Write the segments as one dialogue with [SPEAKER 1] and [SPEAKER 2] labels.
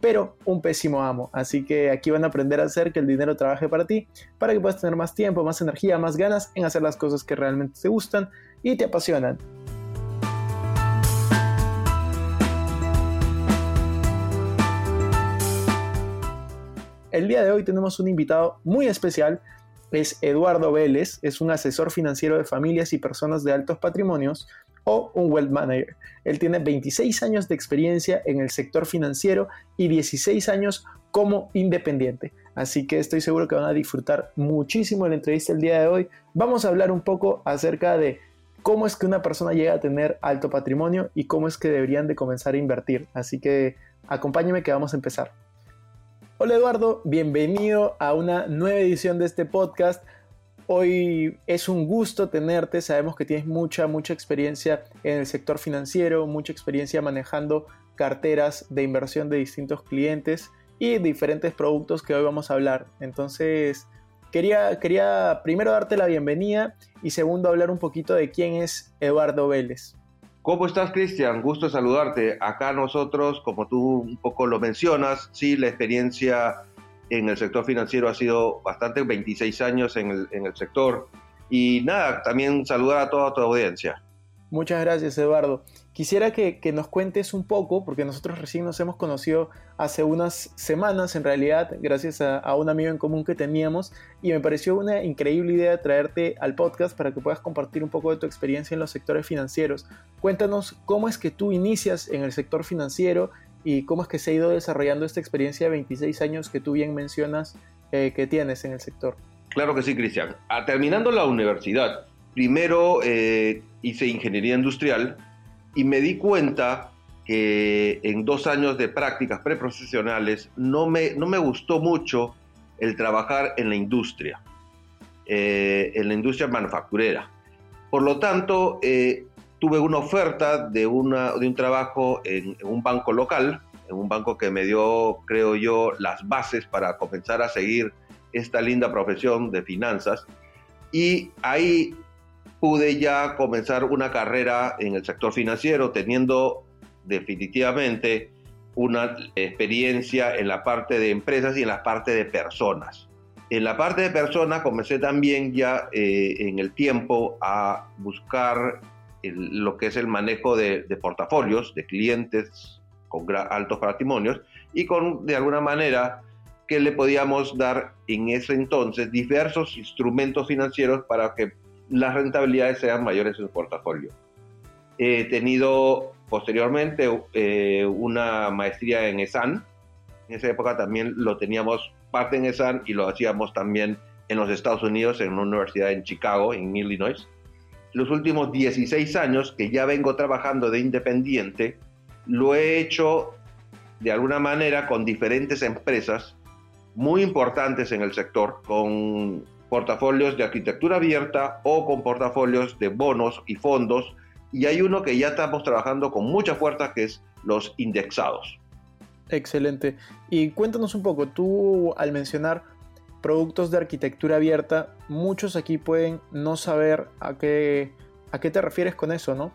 [SPEAKER 1] pero un pésimo amo. Así que aquí van a aprender a hacer que el dinero trabaje para ti, para que puedas tener más tiempo, más energía, más ganas en hacer las cosas que realmente te gustan y te apasionan. El día de hoy tenemos un invitado muy especial, es Eduardo Vélez, es un asesor financiero de familias y personas de altos patrimonios o un wealth manager. Él tiene 26 años de experiencia en el sector financiero y 16 años como independiente. Así que estoy seguro que van a disfrutar muchísimo la entrevista el día de hoy. Vamos a hablar un poco acerca de cómo es que una persona llega a tener alto patrimonio y cómo es que deberían de comenzar a invertir. Así que acompáñeme que vamos a empezar. Hola Eduardo, bienvenido a una nueva edición de este podcast. Hoy es un gusto tenerte, sabemos que tienes mucha, mucha experiencia en el sector financiero, mucha experiencia manejando carteras de inversión de distintos clientes y diferentes productos que hoy vamos a hablar. Entonces, quería, quería primero darte la bienvenida y segundo hablar un poquito de quién es Eduardo Vélez.
[SPEAKER 2] ¿Cómo estás, Cristian? Gusto saludarte. Acá nosotros, como tú un poco lo mencionas, sí, la experiencia en el sector financiero ha sido bastante, 26 años en el, en el sector. Y nada, también saludar a toda tu audiencia.
[SPEAKER 1] Muchas gracias, Eduardo. Quisiera que, que, nos cuentes un poco, porque nosotros recién nos hemos conocido hace unas semanas, en realidad, gracias a, a, un amigo en común que teníamos, y me pareció una increíble idea traerte al podcast para que puedas compartir un poco de tu experiencia en los sectores financieros. Cuéntanos cómo es que tú inicias en el sector financiero y cómo es que se ha ido desarrollando esta experiencia de 26 años que tú bien mencionas eh, que tienes en el sector.
[SPEAKER 2] Claro que sí, Cristian. Ah, terminando la universidad, primero eh, hice ingeniería industrial y me di cuenta que en dos años de prácticas preprofesionales no me, no me gustó mucho el trabajar en la industria, eh, en la industria manufacturera. Por lo tanto, eh, tuve una oferta de, una, de un trabajo en, en, un banco local, en un banco que me dio, creo yo, las bases para comenzar a seguir esta linda profesión de finanzas. Y ahí pude ya comenzar una carrera en el sector financiero, teniendo definitivamente una experiencia en la parte de empresas y en la parte de personas. En la parte de personas comencé también ya eh, en el tiempo a buscar lo que es el manejo de, de portafolios de clientes con altos patrimonios y con, de alguna manera, que le podíamos dar en ese entonces diversos instrumentos financieros para que las rentabilidades sean mayores en su portafolio. He tenido posteriormente eh, una maestría en ESAN. En esa época también lo teníamos parte en ESAN y lo hacíamos también en los Estados Unidos, en una universidad en Chicago, en Illinois. Los últimos 16 años que ya vengo trabajando de independiente, lo he hecho de alguna manera con diferentes empresas muy importantes en el sector, con portafolios de arquitectura abierta o con portafolios de bonos y fondos. Y hay uno que ya estamos trabajando con mucha fuerza, que es los indexados.
[SPEAKER 1] Excelente. Y cuéntanos un poco, tú al mencionar productos de arquitectura abierta, muchos aquí pueden no saber a qué, a qué te refieres con eso, ¿no?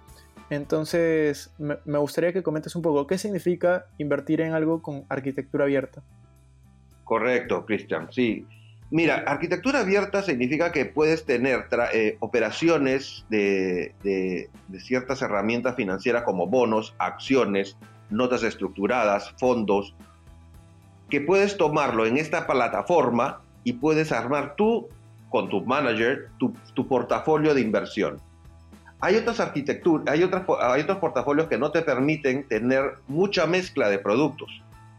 [SPEAKER 1] Entonces, me, gustaría que comentes un poco, ¿qué significa invertir en algo con arquitectura abierta?
[SPEAKER 2] Correcto, Cristian, sí. Mira, arquitectura abierta significa que puedes tener eh, operaciones de, de, ciertas herramientas financieras como bonos, acciones, notas estructuradas, fondos, que puedes tomarlo en esta plataforma y puedes armar tú con tu manager tu, portafolio de inversión. Hay otras arquitecturas, hay otros portafolios que no te permiten tener mucha mezcla de productos.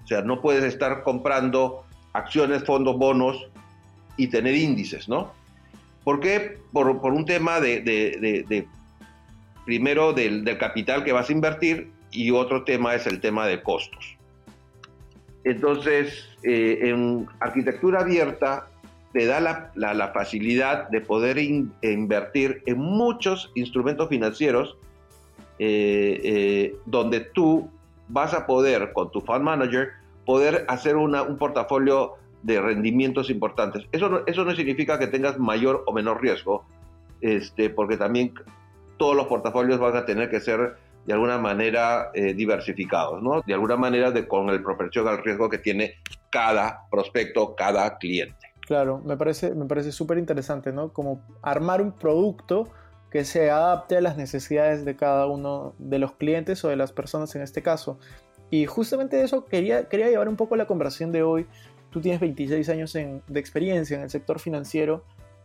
[SPEAKER 2] O sea, no puedes estar comprando acciones, fondos, bonos y tener índices, ¿no? ¿Por qué? Por, un tema de, primero, del, capital que vas a invertir y otro tema es el tema de costos. Entonces, eh, en arquitectura abierta te da la, facilidad de poder invertir en muchos instrumentos financieros eh, eh, donde tú vas a poder, con tu fund manager, poder hacer un portafolio de rendimientos importantes. Eso no, eso no significa que tengas mayor o menor riesgo, este, porque también todos los portafolios van a tener que ser de alguna manera eh, diversificados, ¿no? De alguna manera con el proporción al riesgo que tiene cada prospecto, cada cliente.
[SPEAKER 1] Claro, me parece me parece súper interesante, ¿no? Como armar un producto que se adapte a las necesidades de cada uno de los clientes o de las personas en este caso. Y justamente eso quería, quería llevar un poco la conversación de hoy Tú tienes 26 años de experiencia en el sector financiero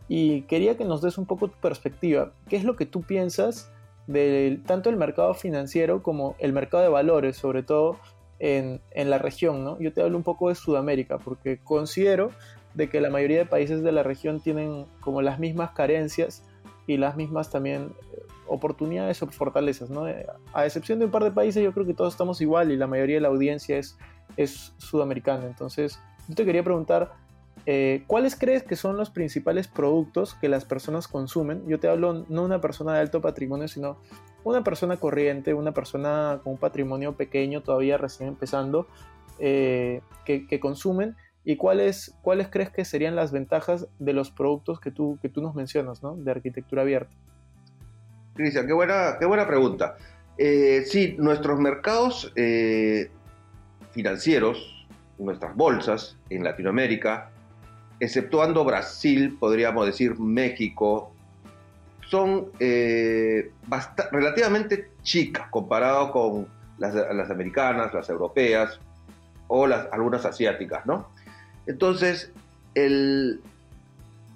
[SPEAKER 1] y quería que nos des un poco tu perspectiva. ¿Qué es lo que tú piensas de tanto el mercado financiero como el mercado de valores, sobre todo en, la región? ¿no? Yo te hablo un poco de Sudamérica porque considero de que la mayoría de países de la región tienen como las mismas carencias y las mismas también eh, oportunidades o fortalezas, ¿no? Eh, a excepción de un par de países, yo creo que todos estamos igual y la mayoría de la audiencia es, es sudamericana. Entonces, yo te quería preguntar, eh, ¿cuáles crees que son los principales productos que las personas consumen? Yo te hablo no una persona de alto patrimonio, sino una persona corriente, una persona con un patrimonio pequeño, todavía recién empezando, eh, que, consumen. ¿Y cuáles, cuáles crees que serían las ventajas de los productos que tú, que tú nos mencionas, ¿no? de arquitectura abierta?
[SPEAKER 2] Cristian, qué buena, qué buena pregunta. Eh, sí, nuestros mercados financieros, nuestras bolsas en Latinoamérica, exceptuando Brasil, podríamos decir México, son eh, relativamente chicas comparado con las, americanas, las europeas o las, algunas asiáticas, ¿no? Entonces, el,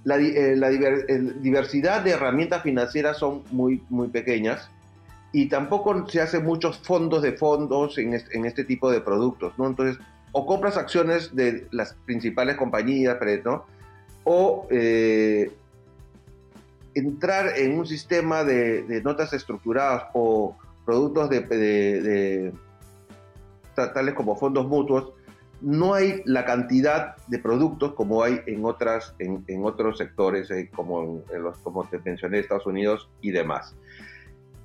[SPEAKER 2] la, eh, diversidad de herramientas financieras son muy, muy pequeñas y tampoco se hacen muchos fondos de fondos en este, en este tipo de productos, ¿no? Entonces, o compras acciones de las principales compañías, ¿no? o eh, entrar en un sistema de, notas estructuradas o productos de, tales como fondos mutuos, no hay la cantidad de productos como hay en, otras, en, otros sectores, eh, como, como te mencioné, Estados Unidos y demás.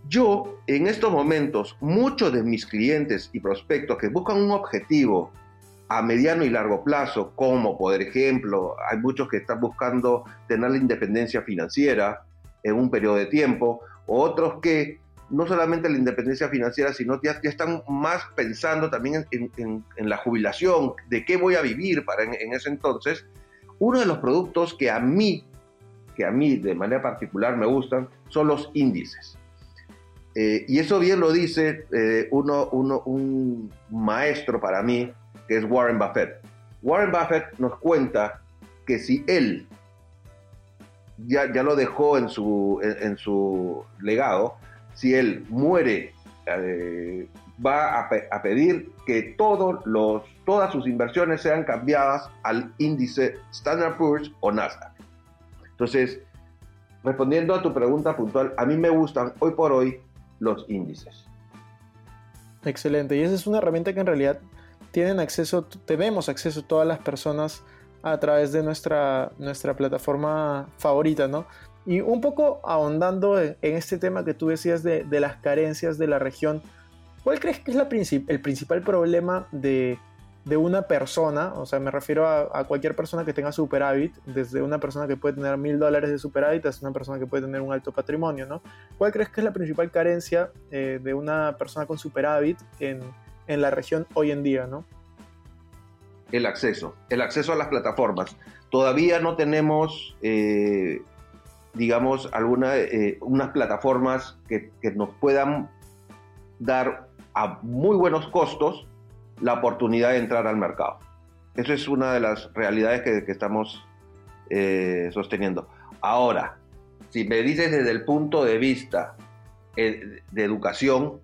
[SPEAKER 2] Yo, en estos momentos, muchos de mis clientes y prospectos que buscan un objetivo a mediano y largo plazo, como por ejemplo, hay muchos que están buscando tener la independencia financiera en un periodo de tiempo, otros que no solamente la independencia financiera, sino ya, ya están más pensando también en, la jubilación, de qué voy a vivir para en, ese entonces. Uno de los productos que a mí, que a mí de manera particular me gustan, son los índices. Eh, y eso bien lo dice eh, uno, uno, un maestro para mí, que es Warren Buffett. Warren Buffett nos cuenta que si él ya, ya lo dejó en su, en, su legado, si él muere, eh, va a, pedir que todos los, todas sus inversiones sean cambiadas al índice Standard Poor's o Nasdaq. Entonces, respondiendo a tu pregunta puntual, a mí me gustan hoy por hoy los índices.
[SPEAKER 1] Excelente, y esa es una herramienta que en realidad tienen acceso, tenemos acceso todas las personas a través de nuestra, nuestra plataforma favorita, ¿no? Y un poco ahondando en, este tema que tú decías de, las carencias de la región, ¿cuál crees que es la el principal problema de, una persona? O sea, me refiero a, cualquier persona que tenga superávit, desde una persona que puede tener mil dólares de superávit hasta una persona que puede tener un alto patrimonio, ¿no? ¿Cuál crees que es la principal carencia eh, de una persona con superávit en en la región hoy en día, ¿no?
[SPEAKER 2] El acceso, el acceso a las plataformas. todavía no tenemos, eh, digamos, alguna, eh, unas plataformas que, nos puedan dar a muy buenos costos la oportunidad de entrar al mercado. Eso es una de las realidades que, estamos eh, sosteniendo. Ahora, si me dices desde el punto de vista de educación,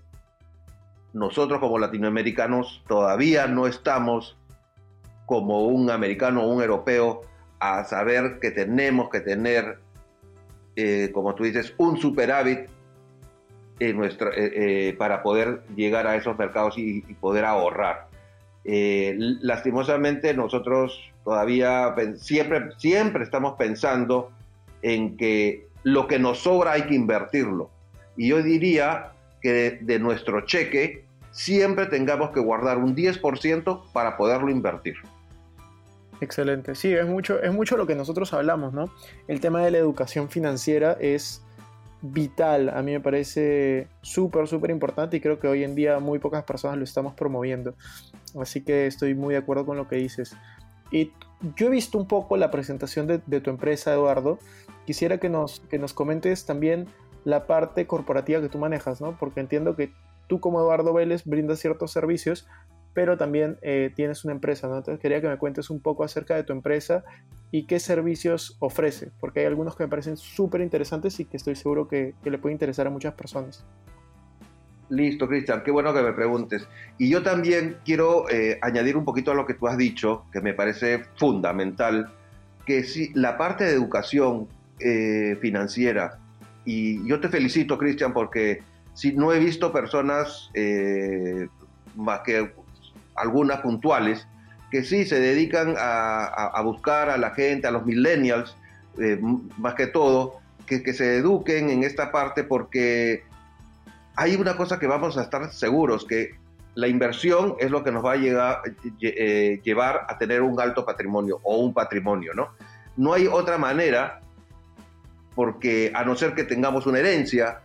[SPEAKER 2] nosotros como latinoamericanos todavía no estamos como un americano o un europeo a saber que tenemos que tener, eh, como tú dices, un superávit en nuestra, eh, eh, para poder llegar a esos mercados y, poder ahorrar. lastimosamente nosotros todavía siempre, siempre estamos pensando en que lo que nos sobra hay que invertirlo. Y yo diría que de nuestro cheque siempre tengamos que guardar un 10% para poderlo invertir.
[SPEAKER 1] Excelente. Sí, es mucho, es mucho lo que nosotros hablamos, ¿no? El tema de la educación financiera es vital. A mí me parece súper, súper importante y creo que hoy en día muy pocas personas lo estamos promoviendo. Así que estoy muy de acuerdo con lo que dices. Y yo he visto un poco la presentación de, de tu empresa, Eduardo. Quisiera que nos, que nos comentes también la parte corporativa que tú manejas, ¿no? Porque entiendo que tú como Eduardo Vélez brindas ciertos servicios, pero también eh, tienes una empresa, ¿no? Entonces quería que me cuentes un poco acerca de tu empresa y qué servicios ofrece, porque hay algunos que me parecen súper interesantes y que estoy seguro que, le puede interesar a muchas personas.
[SPEAKER 2] Listo, Cristian, qué bueno que me preguntes. Y yo también quiero eh, añadir un poquito a lo que tú has dicho, que me parece fundamental, que si la parte de educación eh, financiera, y yo te felicito, Cristian, porque si no he visto personas más que algunas puntuales, que sí se dedican a, buscar a la gente, a los millennials, eh, más que todo, que, que, se eduquen en esta parte porque hay una cosa que vamos a estar seguros, que la inversión es lo que nos va a llegar, eh, llevar a tener un alto patrimonio o un patrimonio, ¿no? No hay otra manera, porque a no ser que tengamos una herencia,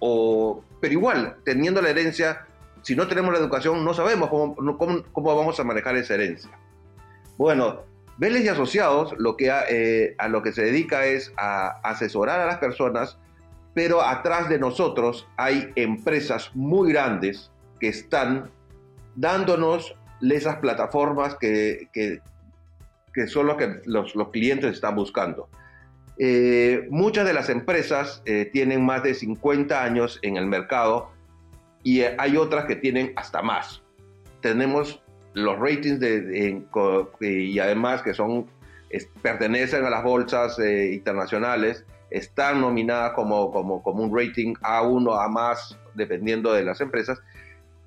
[SPEAKER 2] o, pero igual, teniendo la herencia, si no tenemos la educación, no sabemos cómo, cómo, vamos a manejar esa herencia. Bueno, Vélez y Asociados lo que eh, a, lo que se dedica es a asesorar a las personas, pero atrás de nosotros hay empresas muy grandes que están dándonos esas plataformas que, que, son lo que los, los clientes están buscando. Eh, muchas de las empresas eh, tienen más de 50 años en el mercado y hay otras que tienen hasta más. Tenemos los ratings de, y además que son pertenecen a las bolsas eh, internacionales, están nominadas como, como, como un rating A1, A más, dependiendo de las empresas.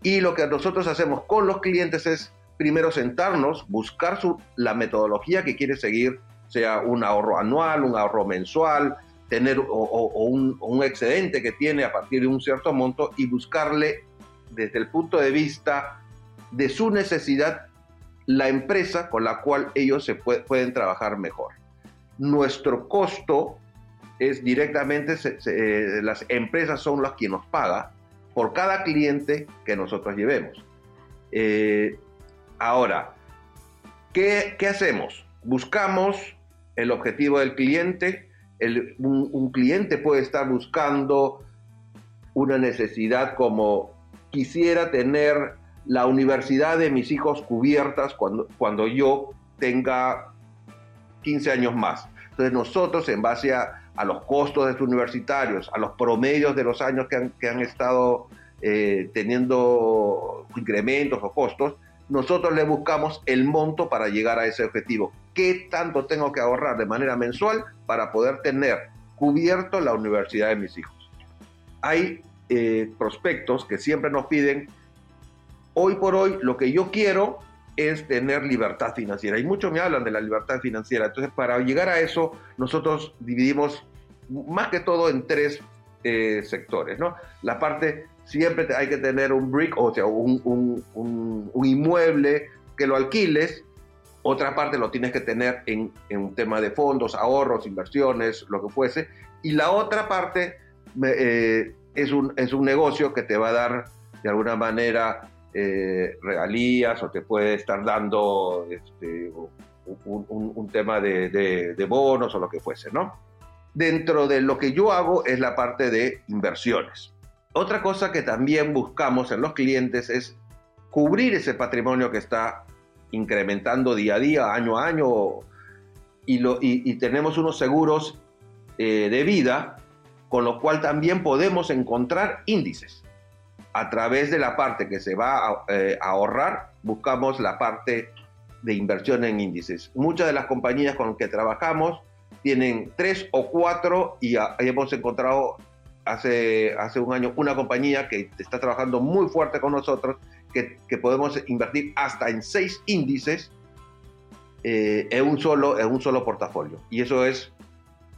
[SPEAKER 2] Y lo que nosotros hacemos con los clientes es primero sentarnos, buscar su, la metodología que quiere seguir, sea un ahorro anual, un ahorro mensual, tener o, un, excedente que tiene a partir de un cierto monto y buscarle desde el punto de vista de su necesidad la empresa con la cual ellos se pueden trabajar mejor. Nuestro costo es directamente, eh, las empresas son las que nos paga por cada cliente que nosotros llevemos. Eh, ahora, ¿qué, ¿qué hacemos? Buscamos el objetivo del cliente, un, cliente puede estar buscando una necesidad como quisiera tener la universidad de mis hijos cubiertas cuando, cuando yo tenga 15 años más. Entonces nosotros, en base a, los costos de sus universitarios, a los promedios de los años que han, estado eh, teniendo incrementos o costos, nosotros le buscamos el monto para llegar a ese objetivo. ¿Qué tanto tengo que ahorrar de manera mensual para poder tener cubierto la universidad de mis hijos? Hay eh, prospectos que siempre nos piden, hoy por hoy lo que yo quiero es tener libertad financiera. Y muchos me hablan de la libertad financiera. Entonces, para llegar a eso, nosotros dividimos más que todo en tres eh, sectores. ¿no? La parte siempre hay que tener un brick, o sea, un, inmueble que lo alquiles. Otra parte lo tienes que tener en, un tema de fondos, ahorros, inversiones, lo que fuese. Y la otra parte eh, es, un, es un negocio que te va a dar de alguna manera eh, regalías o te puede estar dando este, un, tema de, de, bonos o lo que fuese, ¿no? Dentro de lo que yo hago es la parte de inversiones. Otra cosa que también buscamos en los clientes es cubrir ese patrimonio que está incrementando día a día, año a año, y, lo, y, tenemos unos seguros eh, de vida, con lo cual también podemos encontrar índices. A través de la parte que se va eh, a ahorrar, buscamos la parte de inversión en índices. Muchas de las compañías con las que trabajamos tienen tres o cuatro y hemos encontrado hace, hace un año una compañía que está trabajando muy fuerte con nosotros, que, que podemos invertir hasta en seis índices eh, en, un solo, en un solo portafolio. Y eso es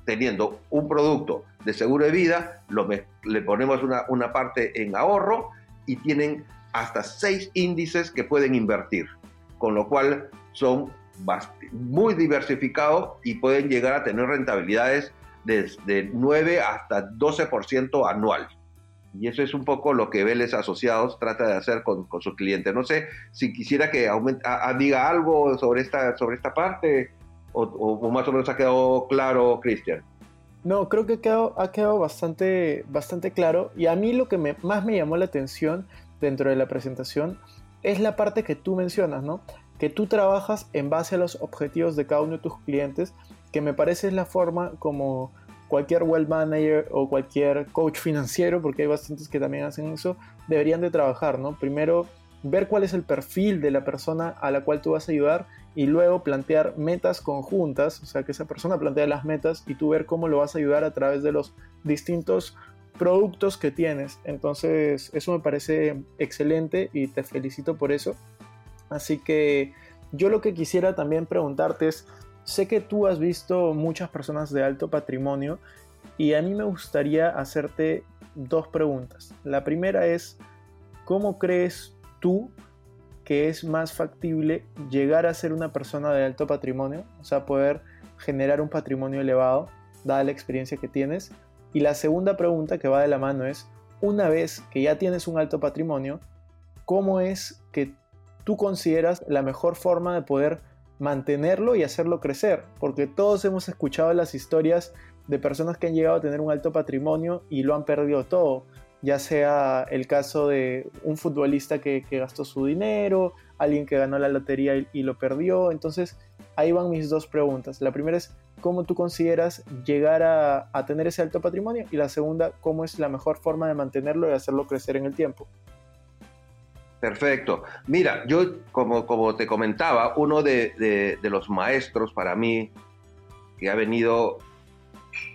[SPEAKER 2] teniendo un producto de seguro de vida, lo, le ponemos una, una parte en ahorro y tienen hasta seis índices que pueden invertir, con lo cual son muy diversificados y pueden llegar a tener rentabilidades desde 9 hasta 12% anual. Y eso es un poco lo que Vélez Asociados trata de hacer con, sus clientes. No sé si quisiera que diga algo sobre esta, sobre esta parte o, más o menos ha quedado claro, Cristian.
[SPEAKER 1] No, creo que ha quedado, ha quedado bastante, bastante claro. Y a mí lo que más me llamó la atención dentro de la presentación es la parte que tú mencionas, ¿no? Que tú trabajas en base a los objetivos de cada uno de tus clientes que me parece es la forma como cualquier wealth manager o cualquier coach financiero, porque hay bastantes que también hacen eso, deberían de trabajar, ¿no? Primero, ver cuál es el perfil de la persona a la cual tú vas a ayudar y luego plantear metas conjuntas, o sea, que esa persona plantea las metas y tú ver cómo lo vas a ayudar a través de los distintos productos que tienes. Entonces, eso me parece excelente y te felicito por eso. Así que yo lo que quisiera también preguntarte es, Sé que tú has visto muchas personas de alto patrimonio y a mí me gustaría hacerte dos preguntas. La primera es, ¿cómo crees tú que es más factible llegar a ser una persona de alto patrimonio? O sea, poder generar un patrimonio elevado, dada la experiencia que tienes. Y la segunda pregunta que va de la mano es, una vez que ya tienes un alto patrimonio, ¿cómo es que tú consideras la mejor forma de poder mantenerlo y hacerlo crecer, porque todos hemos escuchado las historias de personas que han llegado a tener un alto patrimonio y lo han perdido todo, ya sea el caso de un futbolista que, gastó su dinero, alguien que ganó la lotería y, lo perdió, entonces ahí van mis dos preguntas. La primera es, ¿cómo tú consideras llegar a, a tener ese alto patrimonio? Y la segunda, ¿cómo es la mejor forma de mantenerlo y hacerlo crecer en el tiempo?
[SPEAKER 2] Perfecto. Mira, yo como, como te comentaba, uno de, los maestros para mí que ha venido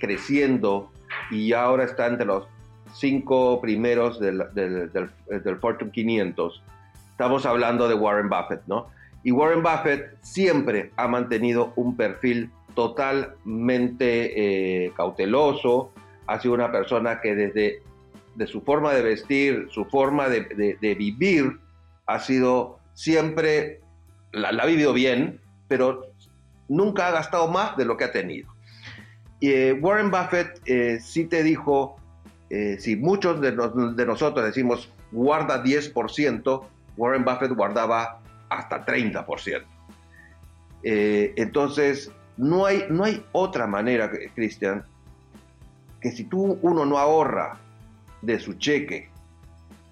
[SPEAKER 2] creciendo y ahora está entre los cinco primeros del, del, Fortune 500, estamos hablando de Warren Buffett, ¿no? Y Warren Buffett siempre ha mantenido un perfil totalmente eh, cauteloso, ha sido una persona que desde de su forma de vestir, su forma de, vivir, ha sido siempre, la, ha vivido bien, pero nunca ha gastado más de lo que ha tenido. Y eh, Warren Buffett eh, sí te dijo, eh, si muchos de, de, nosotros decimos guarda 10%, Warren Buffett guardaba hasta 30%. entonces, no hay, no hay otra manera, Cristian, que si tú uno no ahorra de su cheque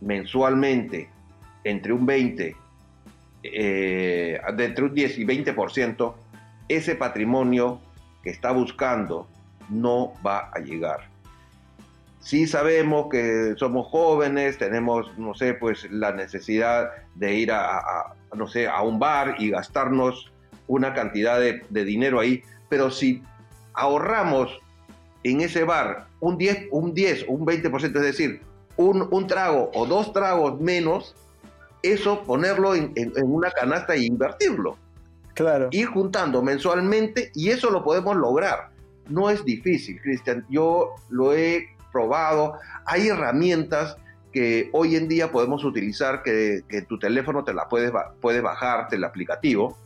[SPEAKER 2] mensualmente entre un 20, eh, entre un 10 y 20%, ese patrimonio que está buscando no va a llegar. Sí sabemos que somos jóvenes, tenemos, no sé, pues la necesidad de ir a, no sé, a un bar y gastarnos una cantidad de, de dinero ahí, pero si ahorramos en ese bar un 10, un 10 o un 20%, es decir, un, un, trago o dos tragos menos, eso ponerlo en, una canasta e invertirlo.
[SPEAKER 1] Claro.
[SPEAKER 2] Ir juntando mensualmente y eso lo podemos lograr. No es difícil, Cristian. Yo lo he probado. Hay herramientas que hoy en día podemos utilizar que, que tu teléfono te la puedes, puedes bajarte el aplicativo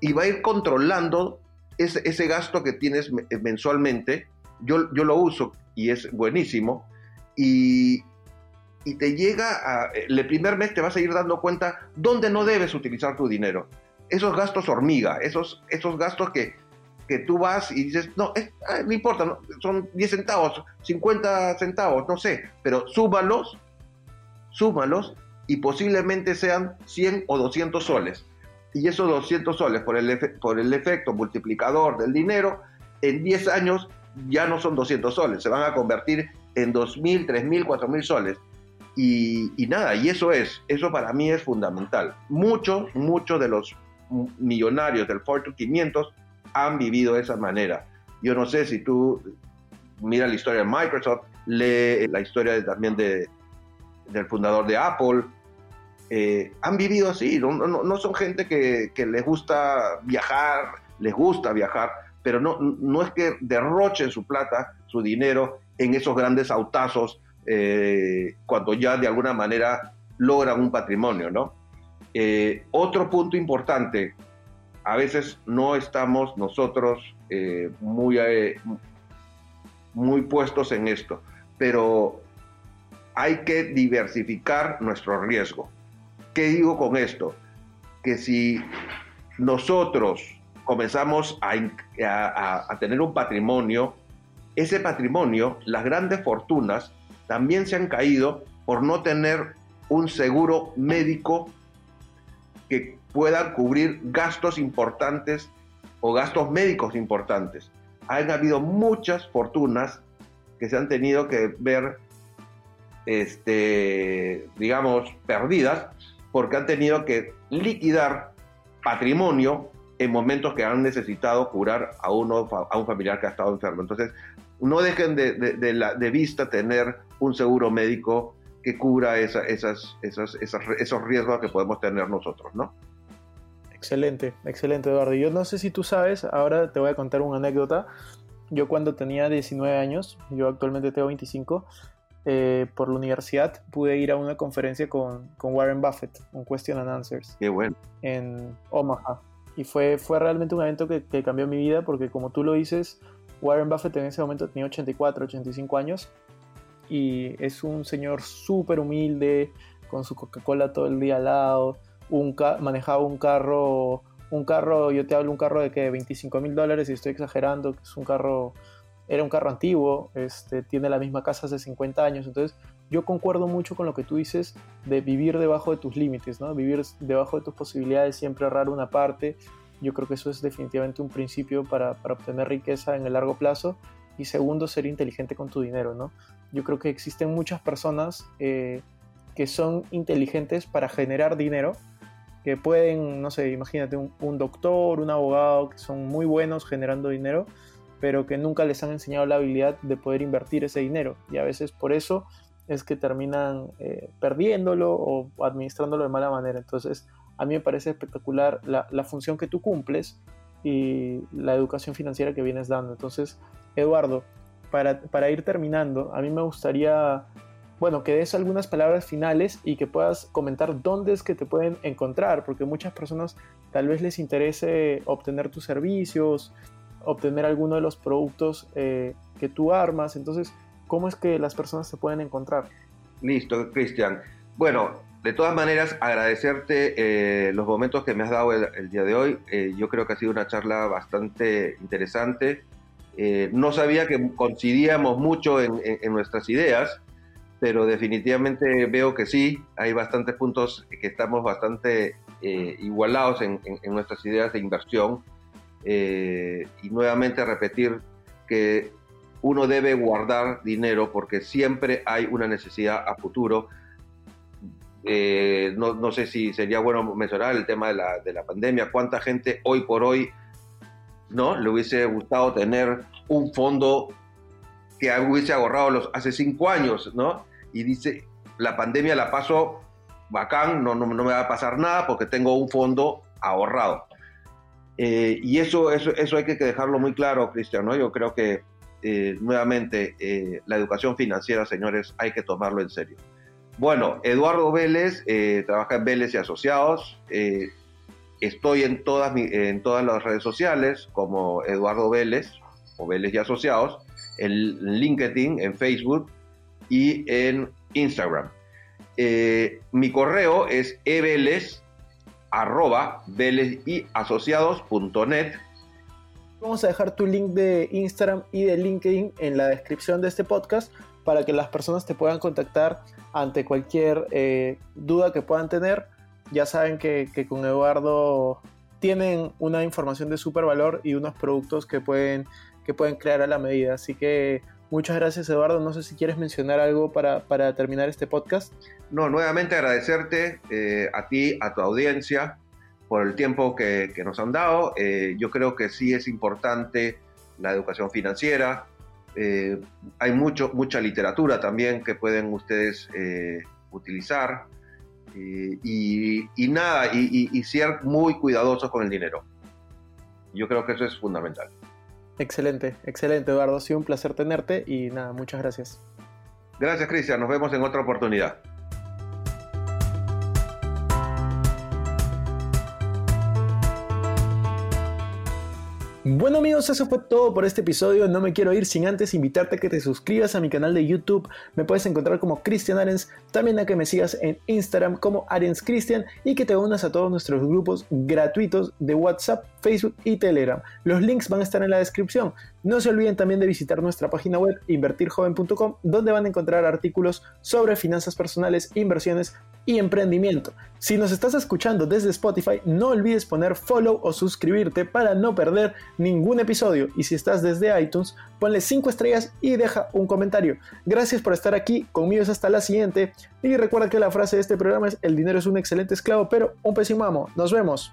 [SPEAKER 2] y va a ir controlando ese, ese gasto que tienes mensualmente yo, yo lo uso y es buenísimo. Y, y te llega el primer mes te vas a ir dando cuenta dónde no debes utilizar tu dinero. esos gastos hormiga, esos, esos gastos que, que tú vas y dices, no, no importa, son 10 centavos, 50 centavos, no sé, pero súmalos, súmalos y posiblemente sean 100 o 200 soles. Y esos 200 soles por el, por el efecto multiplicador del dinero, en 10 años ya no son 200 soles, se van a convertir en 2.000, 3.000, 4.000 soles. Y, y, nada, y eso es, eso para mí es fundamental. Muchos, muchos de los millonarios del Fortune 500 han vivido de esa manera. Yo no sé si tú miras la historia de Microsoft, lee la historia también de, del fundador de Apple, eh, han vivido así, no, no, son gente que, que, les gusta viajar, les gusta viajar, pero no, no es que derrochen su plata, su dinero en esos grandes autazos eh, cuando ya de alguna manera logran un patrimonio, ¿no? Eh, otro punto importante, a veces no estamos nosotros eh, muy, muy puestos en esto, pero hay que diversificar nuestro riesgo. ¿Qué digo con esto? Que si nosotros comenzamos a, a tener un patrimonio, ese patrimonio, las grandes fortunas, también se han caído por no tener un seguro médico que puedan cubrir gastos importantes o gastos médicos importantes. Han habido muchas fortunas que se han tenido que ver, este, digamos, perdidas porque han tenido que liquidar patrimonio en momentos que han necesitado curar a uno a un familiar que ha estado enfermo. Entonces, no dejen de, de vista tener un seguro médico que cubra esas, esas, esos riesgos que podemos tener nosotros, ¿no?
[SPEAKER 1] Excelente, excelente Eduardo. Yo no sé si tú sabes, ahora te voy a contar una anécdota. Yo cuando tenía 19 años, yo actualmente tengo 25, eh, por la universidad pude ir a una conferencia con, con, Warren Buffett, un Question and Answers.
[SPEAKER 2] Qué bueno.
[SPEAKER 1] En Omaha. Y fue, fue realmente un evento que, cambió mi vida porque como tú lo dices, Warren Buffett en ese momento tenía 84, 85 años y es un señor súper humilde, con su Coca-Cola todo el día al lado, un manejaba un carro, un carro, yo te hablo un carro de que 25 mil dólares y estoy exagerando, es un carro, era un carro antiguo, este, tiene la misma casa hace 50 años, entonces yo concuerdo mucho con lo que tú dices de vivir debajo de tus límites, ¿no? vivir debajo de tus posibilidades, siempre ahorrar una parte, yo creo que eso es definitivamente un principio para, obtener riqueza en el largo plazo y segundo, ser inteligente con tu dinero, ¿no? Yo creo que existen muchas personas eh, que son inteligentes para generar dinero, que pueden, no sé, imagínate un, doctor, un abogado, que son muy buenos generando dinero, pero que nunca les han enseñado la habilidad de poder invertir ese dinero. Y a veces por eso es que terminan eh, perdiéndolo o administrándolo de mala manera. Entonces, a mí me parece espectacular la, función que tú cumples y la educación financiera que vienes dando. Entonces, Eduardo, para, ir terminando, a mí me gustaría, bueno, que des algunas palabras finales y que puedas comentar dónde es que te pueden encontrar, porque muchas personas tal vez les interese obtener tus servicios, obtener alguno de los productos eh, que tú armas. Entonces, ¿cómo es que las personas se pueden encontrar?
[SPEAKER 2] Listo, Cristian. Bueno, de todas maneras, agradecerte eh, los momentos que me has dado el, día de hoy. Eh, yo creo que ha sido una charla bastante interesante. Eh, no sabía que coincidíamos mucho en, nuestras ideas, pero definitivamente veo que sí, hay bastantes puntos que estamos bastante igualados en, nuestras ideas de inversión. Y nuevamente repetir que uno debe guardar dinero porque siempre hay una necesidad a futuro. no, sé si sería bueno mencionar el tema de la, de la pandemia, cuánta gente hoy por hoy ¿no? Le hubiese gustado tener un fondo que hubiese ahorrado los, hace cinco años, ¿no? Y dice, la pandemia la paso bacán, no, no, me va a pasar nada porque tengo un fondo ahorrado. Eh, y eso, eso, eso hay que dejarlo muy claro, Cristian, ¿no? Yo creo que eh, nuevamente eh, la educación financiera, señores, hay que tomarlo en serio. Bueno, Eduardo Vélez trabaja en Vélez y Asociados. Estoy en todas, en todas las redes sociales como Eduardo Vélez o Vélez y Asociados, en LinkedIn, en Facebook y en Instagram. Eh, mi correo es eveles arroba asociados.net.
[SPEAKER 1] Vamos a dejar tu link de Instagram y de LinkedIn en la descripción de este podcast para que las personas te puedan contactar ante cualquier eh, duda que puedan tener. Ya saben que, que, con Eduardo tienen una información de súper valor y unos productos que pueden, que pueden crear a la medida. Así que muchas gracias Eduardo. No sé si quieres mencionar algo para, para terminar este podcast.
[SPEAKER 2] No, nuevamente agradecerte eh, a ti, a tu audiencia, por el tiempo que, que nos han dado. Eh, yo creo que sí es importante la educación financiera, eh, hay mucho, mucha literatura también que pueden ustedes eh, utilizar. Y, y, nada, y, y, ser muy cuidadosos con el dinero. Yo creo que eso es fundamental.
[SPEAKER 1] Excelente, excelente Eduardo. Ha sido un placer tenerte y nada, muchas gracias.
[SPEAKER 2] Gracias Cristian, nos vemos en otra oportunidad.
[SPEAKER 1] Bueno amigos, eso fue todo por este episodio. No me quiero ir sin antes invitarte a que te suscribas a mi canal de YouTube. Me puedes encontrar como Cristian Arens, también a que me sigas en Instagram como Arens Cristian y que te unas a todos nuestros grupos gratuitos de WhatsApp, Facebook y Telegram. Los links van a estar en la descripción. No se olviden también de visitar nuestra página web invertirjoven.com donde van a encontrar artículos sobre finanzas personales, inversiones y emprendimiento. Si nos estás escuchando desde Spotify, no olvides poner follow o suscribirte para no perder ningún episodio. Y si estás desde iTunes, ponle 5 estrellas y deja un comentario. Gracias por estar aquí, conmigo es hasta la siguiente. Y recuerda que la frase de este programa es, el dinero es un excelente esclavo, pero un pésimo amo. Nos vemos.